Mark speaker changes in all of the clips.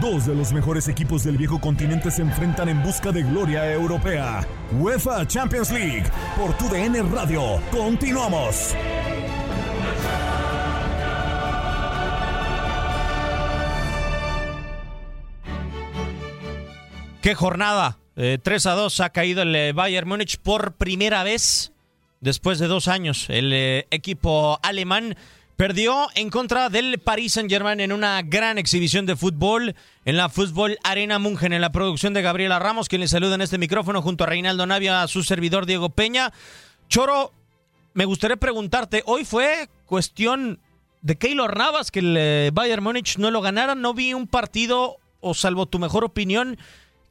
Speaker 1: Dos de los mejores equipos del viejo continente se enfrentan en busca de gloria europea. UEFA Champions League por tu DN Radio. Continuamos.
Speaker 2: Qué jornada. 3 a 2 ha caído el eh, Bayern Múnich por primera vez después de dos años. El eh, equipo alemán perdió en contra del Paris Saint-Germain en una gran exhibición de fútbol en la Fútbol Arena Mungen, en la producción de Gabriela Ramos, quien le saluda en este micrófono junto a Reinaldo Navia, a su servidor Diego Peña. Choro, me gustaría preguntarte, hoy fue cuestión de Keylor Navas que el eh, Bayern Múnich no lo ganara. No vi un partido, o salvo tu mejor opinión,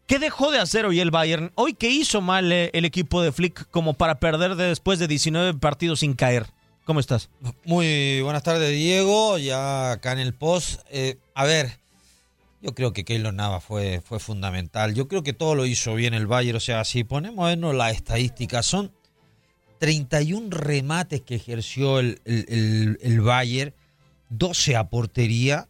Speaker 2: ¿Qué dejó de hacer hoy el Bayern? ¿Hoy qué hizo mal eh, el equipo de Flick como para perder después de 19 partidos sin caer? ¿Cómo estás?
Speaker 3: Muy buenas tardes, Diego. Ya acá en el post. Eh, a ver, yo creo que Keylor Nava fue, fue fundamental. Yo creo que todo lo hizo bien el Bayern. O sea, si ponemos a vernos la estadística, son 31 remates que ejerció el, el, el Bayern, 12 a portería,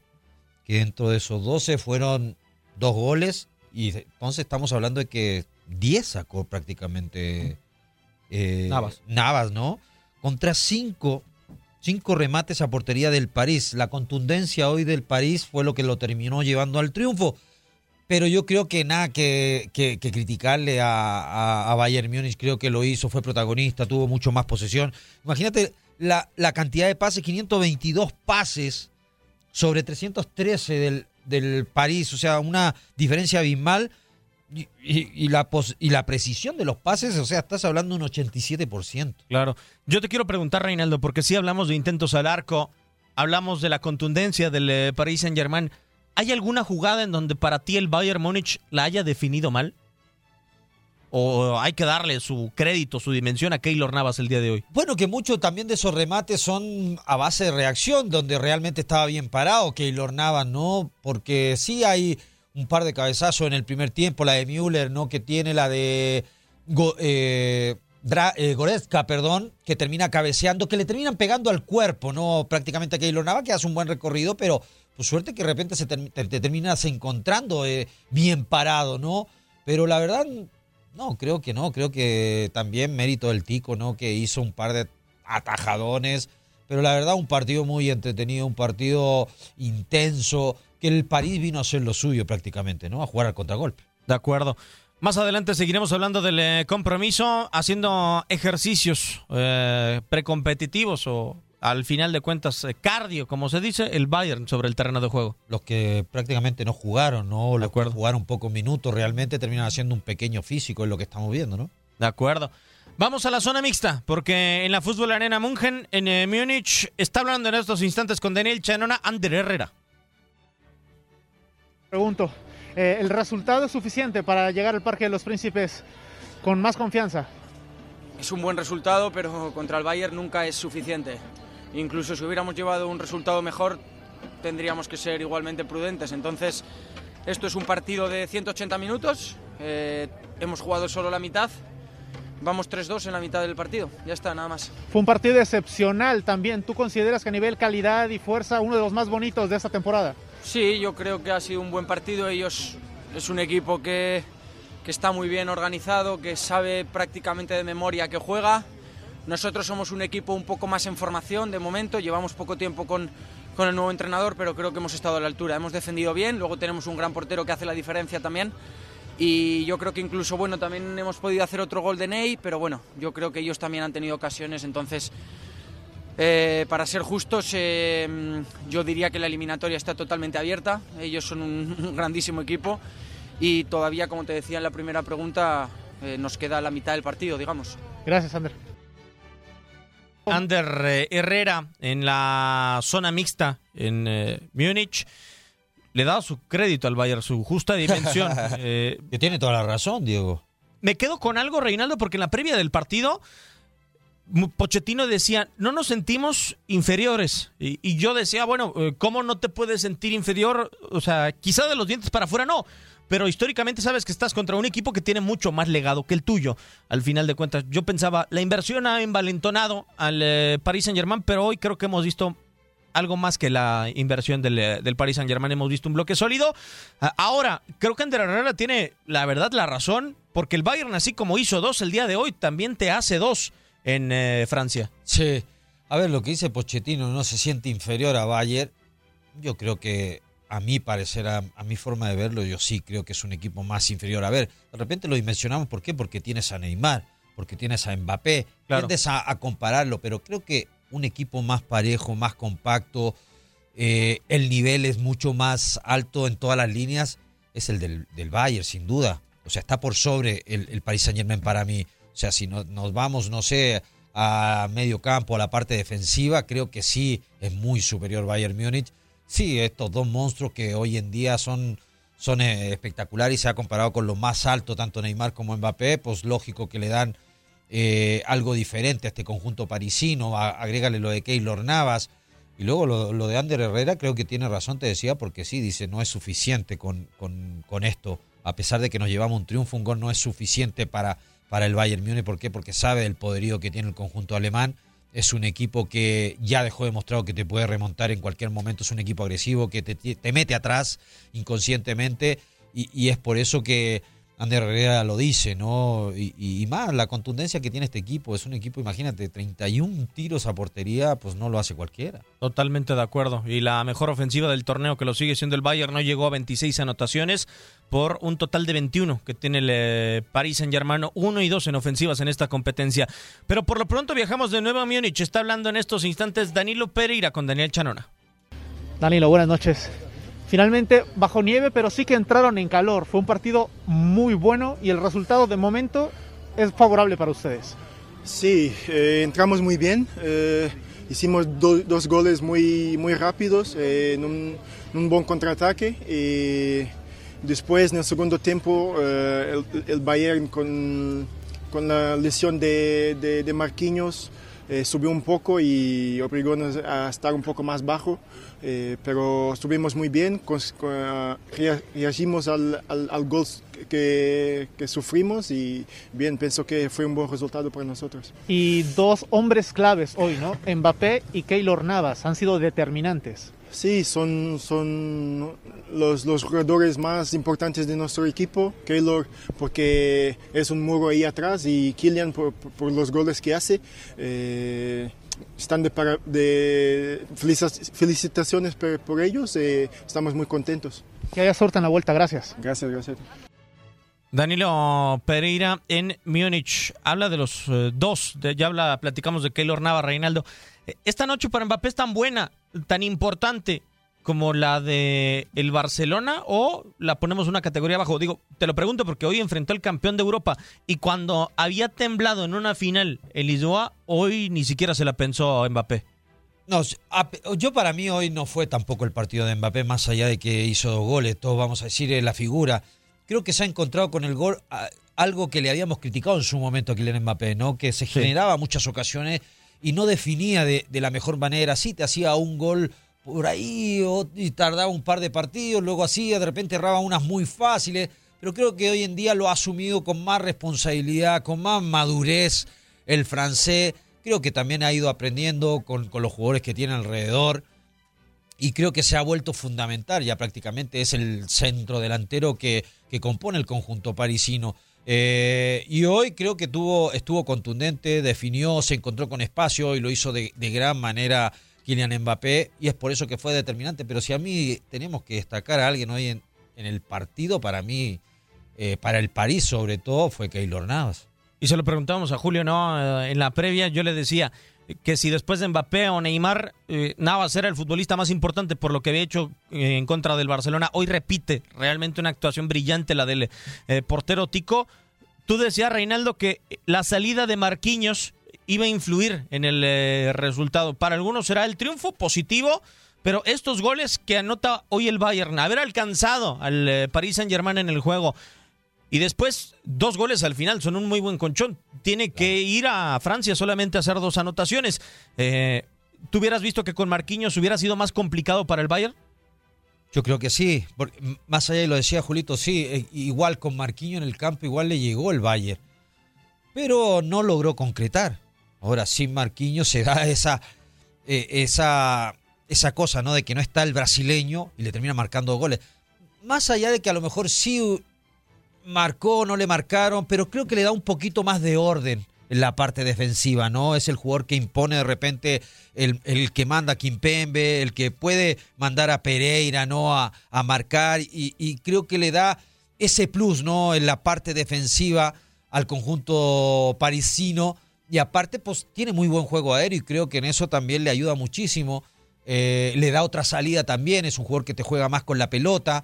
Speaker 3: que dentro de esos 12 fueron dos goles y entonces estamos hablando de que 10 sacó prácticamente eh,
Speaker 2: Navas.
Speaker 3: Navas, ¿no? Contra 5 cinco remates a portería del París. La contundencia hoy del París fue lo que lo terminó llevando al triunfo. Pero yo creo que nada que, que, que criticarle a, a, a, Bayern Múnich, creo que lo hizo, fue protagonista, tuvo mucho más posesión. Imagínate la, la cantidad de pases, 522 pases sobre 313 del, del París, o sea, una diferencia abismal. Y, y, y, la pos, y la precisión de los pases, o sea, estás hablando un 87%.
Speaker 2: Claro. Yo te quiero preguntar, Reinaldo, porque si hablamos de intentos al arco, hablamos de la contundencia del eh, Paris Saint-Germain. ¿Hay alguna jugada en donde para ti el Bayern Múnich la haya definido mal? ¿O hay que darle su crédito, su dimensión a Keylor Navas el día de hoy?
Speaker 3: Bueno, que muchos también de esos remates son a base de reacción, donde realmente estaba bien parado Keylor Navas, ¿no? Porque sí hay un par de cabezazos en el primer tiempo, la de Müller, ¿no? Que tiene la de Go, eh, eh, Goretzka, perdón, que termina cabeceando, que le terminan pegando al cuerpo, ¿no? Prácticamente a Keylor Navas, que hace un buen recorrido, pero pues suerte que de repente se te terminas encontrando eh, bien parado, ¿no? Pero la verdad, no, creo que no, creo que también mérito del Tico, ¿no? Que hizo un par de atajadones, pero la verdad un partido muy entretenido, un partido intenso, que el París vino a hacer lo suyo prácticamente, ¿no? A jugar al contragolpe.
Speaker 2: De acuerdo. Más adelante seguiremos hablando del eh, compromiso, haciendo ejercicios eh, precompetitivos o al final de cuentas eh, cardio, como se dice, el Bayern sobre el terreno de juego.
Speaker 3: Los que prácticamente no jugaron, ¿no? Los que jugaron pocos minutos, realmente terminan haciendo un pequeño físico, es lo que estamos viendo, ¿no?
Speaker 2: De acuerdo. Vamos a la zona mixta, porque en la Fútbol Arena München, en eh, Múnich, está hablando en estos instantes con Daniel Chanona, Ander Herrera.
Speaker 4: Pregunto, eh, ¿el resultado es suficiente para llegar al Parque de los Príncipes con más confianza?
Speaker 5: Es un buen resultado, pero contra el Bayern nunca es suficiente. Incluso si hubiéramos llevado un resultado mejor, tendríamos que ser igualmente prudentes. Entonces, esto es un partido de 180 minutos. Eh, hemos jugado solo la mitad. Vamos 3-2 en la mitad del partido. Ya está, nada más.
Speaker 4: Fue un partido excepcional también. ¿Tú consideras que a nivel calidad y fuerza uno de los más bonitos de esta temporada?
Speaker 5: Sí, yo creo que ha sido un buen partido. Ellos es un equipo que, que está muy bien organizado, que sabe prácticamente de memoria que juega. Nosotros somos un equipo un poco más en formación de momento, llevamos poco tiempo con, con, el nuevo entrenador, pero creo que hemos estado a la altura. Hemos defendido bien, luego tenemos un gran portero que hace la diferencia también. Y yo creo que incluso, bueno, también hemos podido hacer otro gol de Ney, pero bueno, yo creo que ellos también han tenido ocasiones, entonces, eh, para ser justos, eh, yo diría que la eliminatoria está totalmente abierta. Ellos son un, un grandísimo equipo y todavía, como te decía en la primera pregunta, eh, nos queda la mitad del partido, digamos.
Speaker 4: Gracias, Ander.
Speaker 2: Ander eh, Herrera en la zona mixta en eh, Múnich le da su crédito al Bayern, su justa dimensión.
Speaker 3: Eh, que tiene toda la razón, Diego.
Speaker 2: Me quedo con algo, Reinaldo, porque en la previa del partido Pochettino decía, no nos sentimos inferiores. Y, yo decía, bueno, eh, ¿cómo no te puedes sentir inferior? O sea, quizá de los dientes para afuera no, pero históricamente sabes que estás contra un equipo que tiene mucho más legado que el tuyo. Al final de cuentas, yo pensaba, la inversión ha envalentonado al eh, Paris Saint Germain, pero hoy creo que hemos visto algo más que la inversión del, eh, del Paris Saint Germain. Hemos visto un bloque sólido. Ahora, creo que Ander Herrera tiene, la verdad, la razón, porque el Bayern, así como hizo dos el día de hoy, también te hace dos en eh, Francia.
Speaker 3: Sí. A ver, lo que dice Pochettino no se siente inferior a Bayern. Yo creo que, a mi parecer, a, mi forma de verlo, yo sí creo que es un equipo más inferior. A ver, de repente lo dimensionamos, ¿por qué? Porque tienes a Neymar, porque tienes a Mbappé. Claro. Tiendes a, compararlo, pero creo que un equipo más parejo, más compacto, eh, el nivel es mucho más alto en todas las líneas, es el del, del Bayern, sin duda. O sea, está por sobre el, el Paris Saint Germain para mí. O sea, si nos vamos, no sé, a medio campo, a la parte defensiva, creo que sí es muy superior Bayern Múnich. Sí, estos dos monstruos que hoy en día son, son eh, espectaculares y se ha comparado con lo más alto, tanto Neymar como Mbappé, pues lógico que le dan eh, algo diferente a este conjunto parisino. agrégale lo de Keylor Navas. Y luego lo, de Ander Herrera, creo que tiene razón, te decía, porque sí, dice, no es suficiente con, con, esto. A pesar de que nos llevamos un triunfo, un gol no es suficiente para para el Bayern Múnich. ¿Por qué? Porque sabe el poderío que tiene el conjunto alemán. Es un equipo que ya dejó demostrado que te puede remontar en cualquier momento. Es un equipo agresivo que te, mete atrás inconscientemente. y es por eso que Ander Herrera lo dice, ¿no? Y, más, la contundencia que tiene este equipo. Es un equipo, imagínate, 31 tiros a portería, pues no lo hace cualquiera.
Speaker 2: Totalmente de acuerdo. Y la mejor ofensiva del torneo, que lo sigue siendo el Bayern, no llegó a 26 anotaciones por un total de 21 que tiene el eh, Paris Saint-Germain, 1 y 2 en ofensivas en esta competencia. Pero por lo pronto viajamos de nuevo a Múnich. Está hablando en estos instantes Danilo Pereira con Daniel Chanona.
Speaker 4: Danilo, buenas noches. Finalmente, bajo nieve, pero sí que entraron en calor. Fue un partido muy bueno y el resultado de momento es favorable para ustedes.
Speaker 6: Sí, eh, entramos muy bien. Eh, hicimos dos goles muy, muy rápidos eh, en, un, buen contraataque. Y después, en el segundo tiempo, el, Bayern con, con, la lesión de, de, de Marquinhos subió un poco y obligó a estar un poco más bajo. Eh, pero estuvimos muy bien, reagimos al, al, gol que, que, sufrimos y bien, pienso que fue un buen resultado para nosotros.
Speaker 4: Y dos hombres claves hoy, ¿no? Mbappé y Keylor Navas han sido determinantes.
Speaker 6: Sí, son, son los, los jugadores más importantes de nuestro equipo. Keylor porque es un muro ahí atrás y Kylian por, por los goles que hace. Eh, están de, de felicitaciones por, ellos, eh, estamos muy contentos.
Speaker 4: Que haya suerte en la vuelta, gracias.
Speaker 6: Gracias, gracias.
Speaker 2: Danilo Pereira en Múnich habla de los eh, dos, ya habla, platicamos de Keylor Nava, Reinaldo. Eh, esta noche para Mbappé es tan buena, tan importante como la de el Barcelona o la ponemos una categoría abajo? Digo, te lo pregunto porque hoy enfrentó al campeón de Europa y cuando había temblado en una final el Lisboa, hoy ni siquiera se la pensó a Mbappé.
Speaker 3: No, yo para mí hoy no fue tampoco el partido de Mbappé, más allá de que hizo goles, todos vamos a decir la figura. Creo que se ha encontrado con el gol algo que le habíamos criticado en su momento a Kylian Mbappé, ¿no? Que se generaba muchas ocasiones y no definía de, de la mejor manera. Sí, te hacía un gol por ahí y tardaba un par de partidos, luego hacía, de repente erraba unas muy fáciles, pero creo que hoy en día lo ha asumido con más responsabilidad, con más madurez el francés. Creo que también ha ido aprendiendo con, los jugadores que tiene alrededor y creo que se ha vuelto fundamental, ya prácticamente es el centro delantero que, que compone el conjunto parisino. Eh, y hoy creo que tuvo, estuvo contundente, definió, se encontró con espacio y lo hizo de, gran manera Kylian Mbappé y es por eso que fue determinante. Pero si a mí tenemos que destacar a alguien hoy en, el partido, para mí, eh, para el París sobre todo, fue Keylor Navas.
Speaker 2: Y se lo preguntamos a Julio, ¿no? Eh, en la previa yo le decía que si después de Mbappé o Neymar, eh, Navas era el futbolista más importante por lo que había hecho en contra del Barcelona, hoy repite realmente una actuación brillante la del portero Tico. Tú decías, Reinaldo, que la salida de Marquinhos iba a influir en el eh, resultado. Para algunos será el triunfo positivo, pero estos goles que anota hoy el Bayern, haber alcanzado al eh, Paris Saint-Germain en el juego y después dos goles al final son un muy buen conchón. Tiene que ir a Francia solamente a hacer dos anotaciones. Eh, ¿Tú hubieras visto que con Marquinhos hubiera sido más complicado para el Bayern?
Speaker 3: Yo creo que sí, porque más allá y lo decía Julito, sí, eh, igual con Marquinhos en el campo igual le llegó el Bayern, pero no logró concretar. Ahora sin Marquinhos se da esa, eh, esa, esa cosa, ¿no? De que no está el brasileño y le termina marcando goles. Más allá de que a lo mejor sí marcó, no le marcaron, pero creo que le da un poquito más de orden en la parte defensiva, ¿no? Es el jugador que impone de repente, el, el que manda a Kimpembe, el que puede mandar a Pereira, ¿no? A, a marcar y, y, creo que le da ese plus, ¿no? En la parte defensiva al conjunto parisino y aparte, pues tiene muy buen juego aéreo y creo que en eso también le ayuda muchísimo. Eh, le da otra salida también, es un jugador que te juega más con la pelota.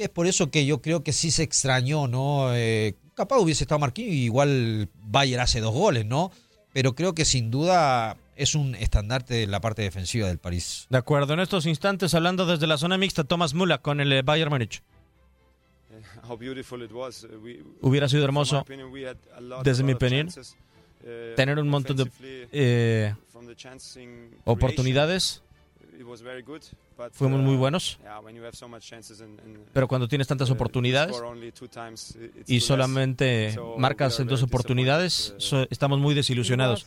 Speaker 3: Es por eso que yo creo que sí se extrañó, ¿no? Eh, capaz hubiese estado Marquinhos y igual Bayer hace dos goles, ¿no? Pero creo que sin duda es un estandarte de la parte defensiva del París.
Speaker 2: De acuerdo, en estos instantes hablando desde la zona mixta, Thomas Müller con el eh, Bayern Múnich. Hubiera sido hermoso, desde mi opinión, tener un montón de eh, oportunidades Fuimos muy buenos. Pero cuando tienes tantas oportunidades y solamente marcas en dos oportunidades, estamos muy desilusionados.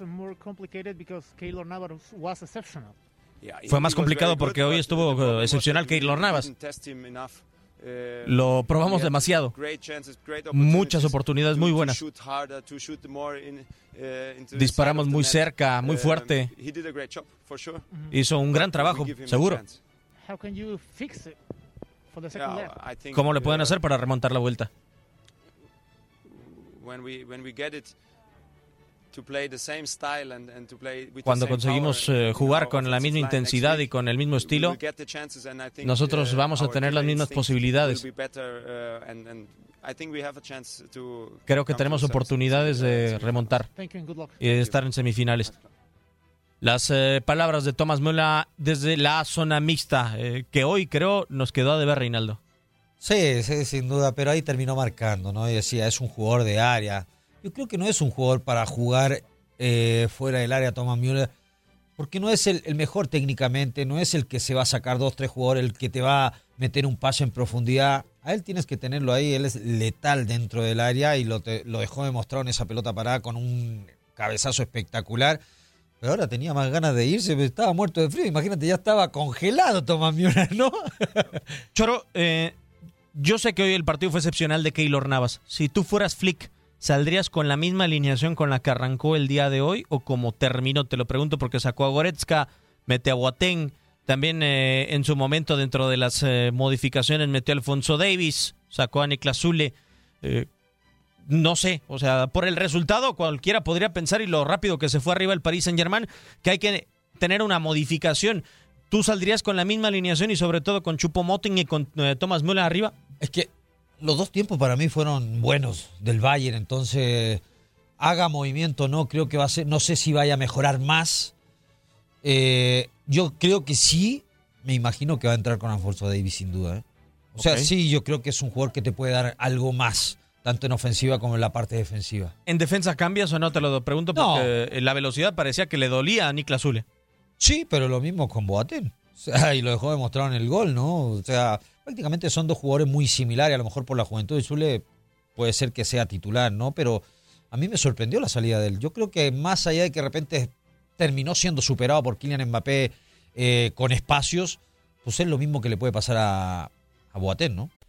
Speaker 2: Fue más complicado porque hoy estuvo excepcional Keylor Navas. Lo probamos demasiado. Muchas oportunidades muy buenas. Disparamos muy cerca, muy fuerte. Hizo un gran trabajo, seguro. ¿Cómo le pueden hacer para remontar la vuelta? Cuando conseguimos eh, jugar con la misma intensidad y con el mismo estilo, nosotros uh, vamos a tener las mismas posibilidades. Uh, Creo que tenemos oportunidades de remontar y de estar en semifinales. Las eh, palabras de Tomás Müller desde la zona mixta, eh, que hoy creo nos quedó de ver Reinaldo.
Speaker 3: Sí, sí, sin duda, pero ahí terminó marcando, ¿no? Y decía, es un jugador de área, yo creo que no es un jugador para jugar eh, fuera del área Thomas Müller, porque no es el, mejor técnicamente, no es el que se va a sacar dos, tres jugadores, el que te va a meter un pase en profundidad. A él tienes que tenerlo ahí, él es letal dentro del área y lo, lo dejó demostrado en esa pelota parada con un cabezazo espectacular. Pero ahora tenía más ganas de irse, estaba muerto de frío. Imagínate, ya estaba congelado Thomas Müller, ¿no?
Speaker 2: Choro, eh, yo sé que hoy el partido fue excepcional de Keylor Navas. Si tú fueras Flick, ¿Saldrías con la misma alineación con la que arrancó el día de hoy o como terminó? Te lo pregunto porque sacó a Goretzka, mete a Boateng, también eh, en su momento dentro de las eh, modificaciones metió a Alfonso Davis, sacó a Niklas Zule. Eh, no sé, o sea, por el resultado cualquiera podría pensar y lo rápido que se fue arriba el Paris Saint Germain que hay que tener una modificación. ¿Tú saldrías con la misma alineación y sobre todo con Chupo Moting y con Thomas Müller arriba?
Speaker 3: Es que los dos tiempos para mí fueron buenos del Bayern, entonces haga movimiento, no creo que va a ser, no sé si vaya a mejorar más. Eh, yo creo que sí, me imagino que va a entrar con Alfonso Davis sin duda. ¿eh? O sea, sí, yo creo que es un jugador que te puede dar algo más, tanto en ofensiva como en la parte defensiva.
Speaker 2: ¿En defensa cambias o no? Te lo pregunto porque la velocidad parecía que le dolía a Niklas Zule.
Speaker 3: Sí, pero lo mismo con Boateng. O sea, y lo dejó demostrado en el gol, ¿no? O sea, prácticamente son dos jugadores muy similares, a lo mejor por la juventud de Zule puede ser que sea titular, ¿no? Pero a mí me sorprendió la salida de él. Yo creo que más allá de que de repente terminó siendo superado por Kylian Mbappé eh, con espacios, pues es lo mismo que le puede pasar a, a Boateng, ¿no?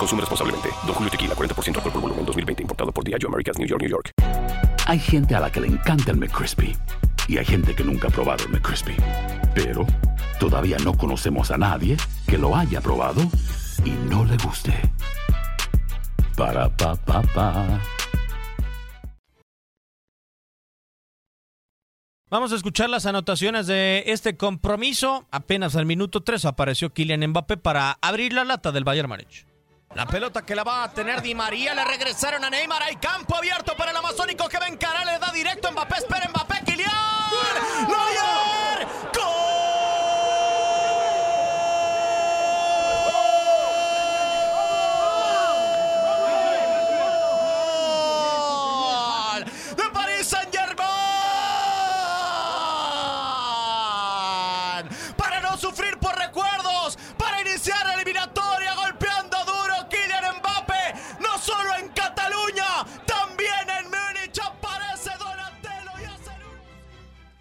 Speaker 7: Consume responsablemente. Don Julio Tequila, 40% alcohol por volumen, 2020. Importado por Diageo Americas, New York, New York.
Speaker 8: Hay gente a la que le encanta el McCrispy. Y hay gente que nunca ha probado el McCrispy. Pero todavía no conocemos a nadie que lo haya probado y no le guste. Para, pa, pa, pa.
Speaker 2: Vamos a escuchar las anotaciones de este compromiso. Apenas al minuto 3 apareció Kylian Mbappé para abrir la lata del Bayern Múnich. La pelota que la va a tener Di María, le regresaron a Neymar, hay campo abierto para el amazónico que va a encarar, le da directo Mbappé, espera Mbappé, Kylian. ¡Neuer! ¡Gol!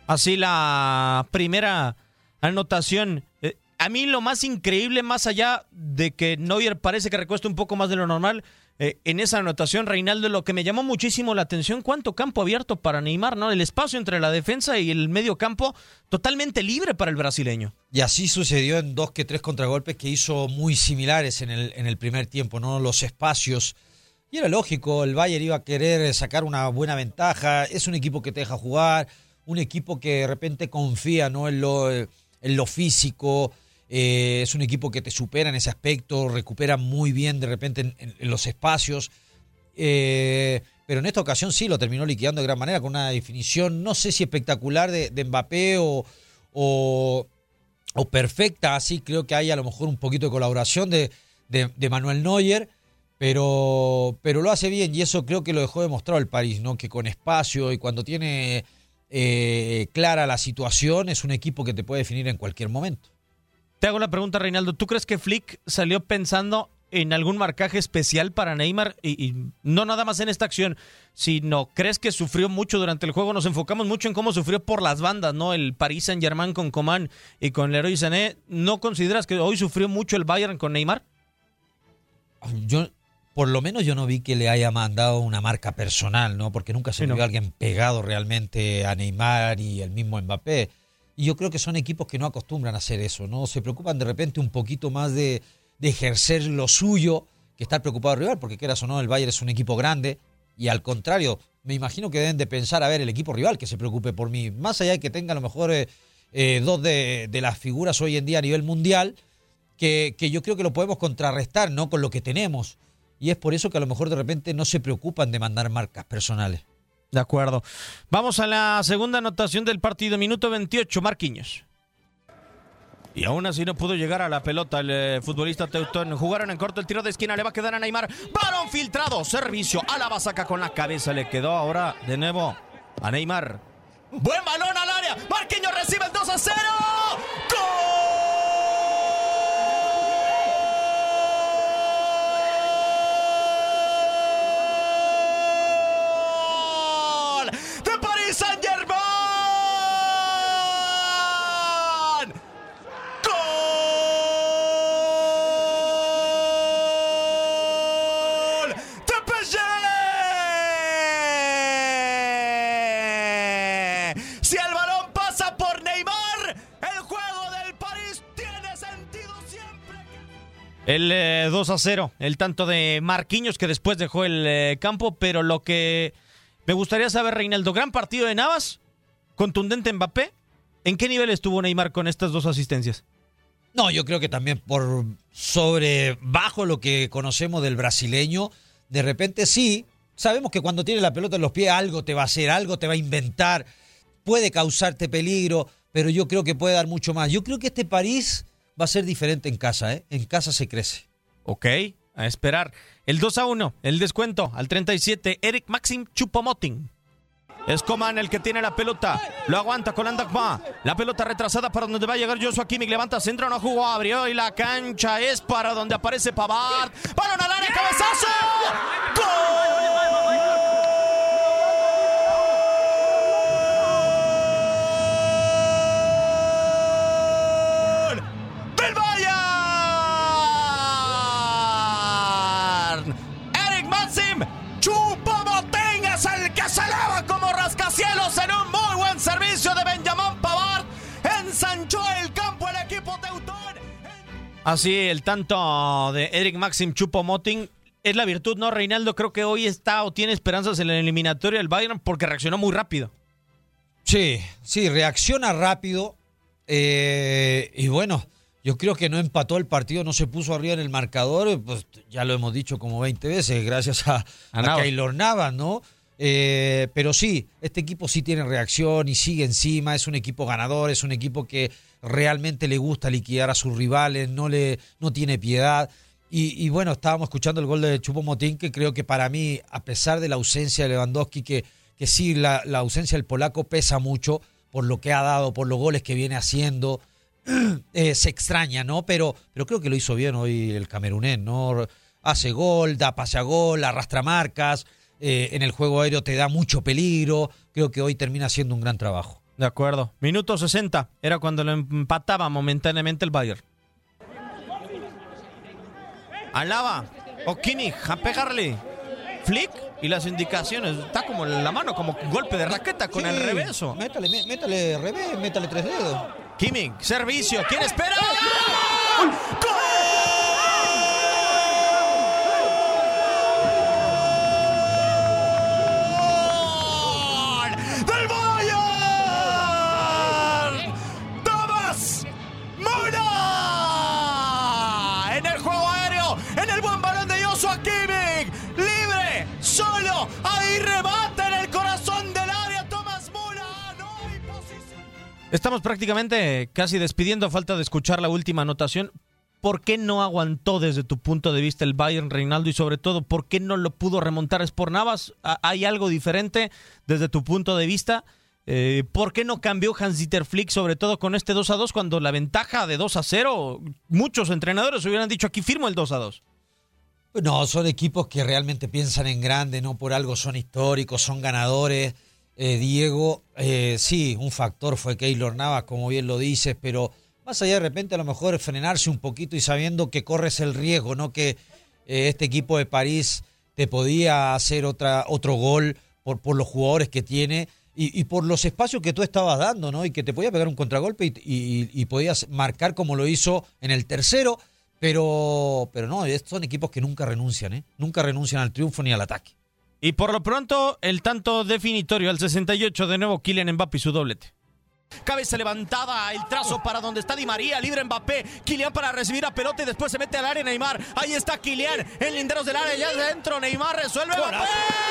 Speaker 2: Así la primera anotación. Eh, a mí lo más increíble, más allá de que Neuer parece que recuesta un poco más de lo normal, eh, en esa anotación, Reinaldo, lo que me llamó muchísimo la atención, cuánto campo abierto para Neymar, ¿no? El espacio entre la defensa y el medio campo totalmente libre para el brasileño.
Speaker 3: Y así sucedió en dos que tres contragolpes que hizo muy similares en el, en el primer tiempo, ¿no? Los espacios. Y era lógico, el Bayern iba a querer sacar una buena ventaja. Es un equipo que te deja jugar, un equipo que de repente confía ¿no? en, lo, en lo físico. eh, es un equipo que te supera en ese aspecto, recupera muy bien de repente en, los espacios. Eh, pero en esta ocasión sí lo terminó liquidando de gran manera con una definición, no sé si espectacular de, Mbappé o, o, perfecta, así creo que hay a lo mejor un poquito de colaboración de, de- de Manuel Neuer, pero, pero lo hace bien y eso creo que lo dejó demostrado el París, ¿no? que con espacio y cuando tiene eh, clara la situación es un equipo que te puede definir en cualquier momento.
Speaker 2: Te hago la pregunta, Reinaldo. ¿Tú crees que Flick salió pensando en algún marcaje especial para Neymar? Y, y no nada más en esta acción, sino crees que sufrió mucho durante el juego. Nos enfocamos mucho en cómo sufrió por las bandas, ¿no? El Paris Saint-Germain con Coman y con Leroy Sané. ¿No consideras que hoy sufrió mucho el Bayern con Neymar?
Speaker 3: Yo, por lo menos yo no vi que le haya mandado una marca personal, ¿no? Porque nunca se
Speaker 2: Sí, no.
Speaker 3: vio alguien pegado realmente a Neymar y el mismo Mbappé. Y yo creo que son equipos que no acostumbran a hacer eso, ¿no? Se preocupan de repente un poquito más de, de ejercer lo suyo que estar preocupado del rival, porque quieras o no, el Bayern es un equipo grande y al contrario, me imagino que deben de pensar, a ver, el equipo rival que se preocupe por mí, más allá de que tenga a lo mejor eh, eh, dos de, de las figuras hoy en día a nivel mundial, que, que yo creo que lo podemos contrarrestar, ¿no? Con lo que tenemos. Y es por eso que a lo mejor de repente no se preocupan de mandar marcas personales.
Speaker 2: De acuerdo. Vamos a la segunda anotación del partido, minuto 28, Marquinhos. Y aún así no pudo llegar a la pelota el eh, futbolista Teutón. Jugaron en corto el tiro de esquina, le va a quedar a Neymar. Balón filtrado, servicio. Alaba saca con la cabeza, le quedó ahora de nuevo a Neymar. Buen balón al área. Marquinhos recibe el 2 a 0. ¡Gol! El 2 a 0, el tanto de Marquinhos que después dejó el campo, pero lo que me gustaría saber, Reinaldo, gran partido de Navas, contundente Mbappé. ¿En qué nivel estuvo Neymar con estas dos asistencias?
Speaker 3: No, yo creo que también por sobre bajo lo que conocemos del brasileño, de repente sí, sabemos que cuando tiene la pelota en los pies algo te va a hacer, algo te va a inventar, puede causarte peligro, pero yo creo que puede dar mucho más. Yo creo que este París va a ser diferente en casa, ¿eh? En casa se crece.
Speaker 2: Ok, a esperar. El 2 a 1, el descuento al 37, Eric Maxim Chupomoting. Es Coman el que tiene la pelota. Lo aguanta con Andakma. La pelota retrasada para donde va a llegar Joshua Kimmich. Levanta centro, no jugó, abrió y la cancha es para donde aparece Pavard. Balón al área, cabezazo. Así, el tanto de Eric Maxim Chupomoting es la virtud, ¿no, Reinaldo? Creo que hoy está o tiene esperanzas en la eliminatoria del Bayern porque reaccionó muy rápido.
Speaker 3: Sí, sí, reacciona rápido. eh, y bueno, yo creo que no empató el partido, no se puso arriba en el marcador. Pues ya lo hemos dicho como 20 veces, gracias a, a. Keylor Navas, ¿no? Eh, pero sí, este equipo sí tiene reacción y sigue encima. Es un equipo ganador, es un equipo que realmente le gusta liquidar a sus rivales, no, le, no tiene piedad. Y, bueno, estábamos escuchando el gol de Chupo Motín, que creo que para mí, a pesar de la ausencia de Lewandowski, que, que sí, la, la ausencia del polaco pesa mucho por lo que ha dado, por los goles que viene haciendo. Eh, se extraña, ¿no? Pero, pero creo que lo hizo bien hoy el camerunés, ¿no? Hace gol, da pase a gol, arrastra marcas, eh, en el juego aéreo te da mucho peligro. Creo que hoy termina siendo un gran trabajo.
Speaker 2: De acuerdo. Minuto 60 era cuando lo empataba momentáneamente el Bayern. Alaba o Kimmich a pegarle. Flick y las indicaciones. Está como en la mano, como golpe de raqueta con
Speaker 3: Sí,
Speaker 2: el reverso.
Speaker 3: Métale, mé- métale revés, métale tres dedos.
Speaker 2: Kimmich, servicio. ¿Quién espera? ¡Gol! Estamos prácticamente casi despidiendo a falta de escuchar la última anotación. ¿Por qué no aguantó desde tu punto de vista el Bayern Reinaldo y sobre todo por qué no lo pudo remontar es? ¿Ha- ¿Hay algo diferente desde tu punto de vista? Eh, ¿Por qué no cambió Hans-Dieter Flick sobre todo con este 2 a 2 cuando la ventaja de 2 a 0 muchos entrenadores hubieran dicho aquí firmo el 2 a 2?
Speaker 3: No, son equipos que realmente piensan en grande, no por algo son históricos, son ganadores. Eh, Diego, eh, sí, un factor fue Keylor Navas, como bien lo dices, pero más allá de repente a lo mejor frenarse un poquito y sabiendo que corres el riesgo, ¿no? Que eh, este equipo de París te podía hacer otra, otro gol por, los jugadores que tiene y, por los espacios que tú estabas dando, ¿no? Y que te podía pegar un contragolpe y, podías marcar como lo hizo en el tercero. Pero, pero no, son equipos que nunca renuncian, ¿eh? Nunca renuncian al triunfo ni al ataque.
Speaker 2: Y por lo pronto, el tanto definitorio al 68 de nuevo Kylian Mbappé y su doblete. Cabeza levantada, el trazo para donde está Di María, libre Mbappé, Kylian para recibir a pelota y después se mete al área Neymar. Ahí está Kylian, en linderos del área, ya dentro Neymar resuelve. Mbappé.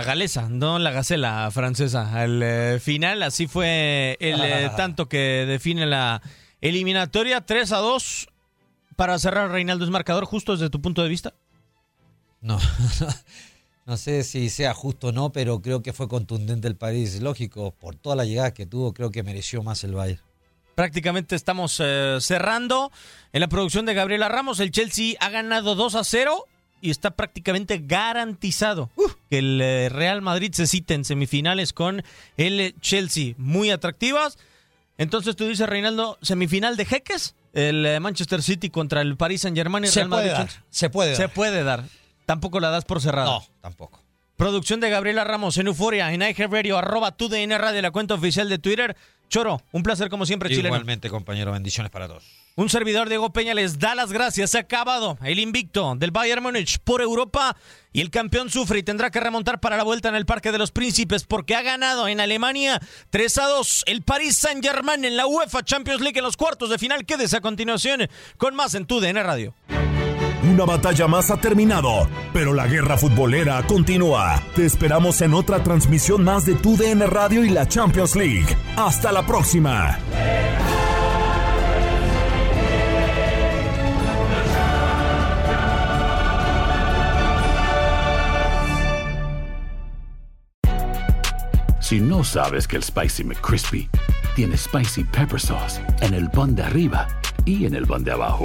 Speaker 2: La galesa, no la gacela francesa. Al eh, final, así fue el eh, tanto que define la eliminatoria. 3 a 2 para cerrar Reinaldo es marcador, justo desde tu punto de vista.
Speaker 3: No, No sé si sea justo o no, pero creo que fue contundente el París. Lógico, por toda la llegada que tuvo, creo que mereció más el Bayern.
Speaker 2: Prácticamente estamos eh, cerrando en la producción de Gabriela Ramos. El Chelsea ha ganado 2 a 0 y está prácticamente garantizado que el eh, Real Madrid se cite en semifinales con el Chelsea. Muy atractivas. Entonces tú dices, Reinaldo, semifinal de jeques, el eh, Manchester City contra el Paris Saint Germain y
Speaker 3: Se
Speaker 2: Real
Speaker 3: puede
Speaker 2: Madrid.
Speaker 3: dar, se puede
Speaker 2: Se
Speaker 3: dar.
Speaker 2: puede dar. Tampoco la das por cerrada.
Speaker 3: No, tampoco.
Speaker 2: Producción de Gabriela Ramos en Euforia, en iHeartRadio, arroba tu DN Radio, la cuenta oficial de Twitter. Choro, un placer como siempre, chileno.
Speaker 3: Igualmente, compañero, bendiciones para todos.
Speaker 2: Un servidor Diego Peña les da las gracias. Se ha acabado el invicto del Bayern Múnich por Europa y el campeón sufre y tendrá que remontar para la vuelta en el Parque de los Príncipes porque ha ganado en Alemania 3 a 2 el Paris Saint-Germain en la UEFA Champions League en los cuartos de final. Quédese a continuación con más en tu DN Radio.
Speaker 1: Una batalla más ha terminado, pero la guerra futbolera continúa. Te esperamos en otra transmisión más de tu DN Radio y la Champions League. Hasta la próxima.
Speaker 8: Si no sabes que el Spicy McCrispy tiene Spicy Pepper Sauce en el pan de arriba y en el pan de abajo,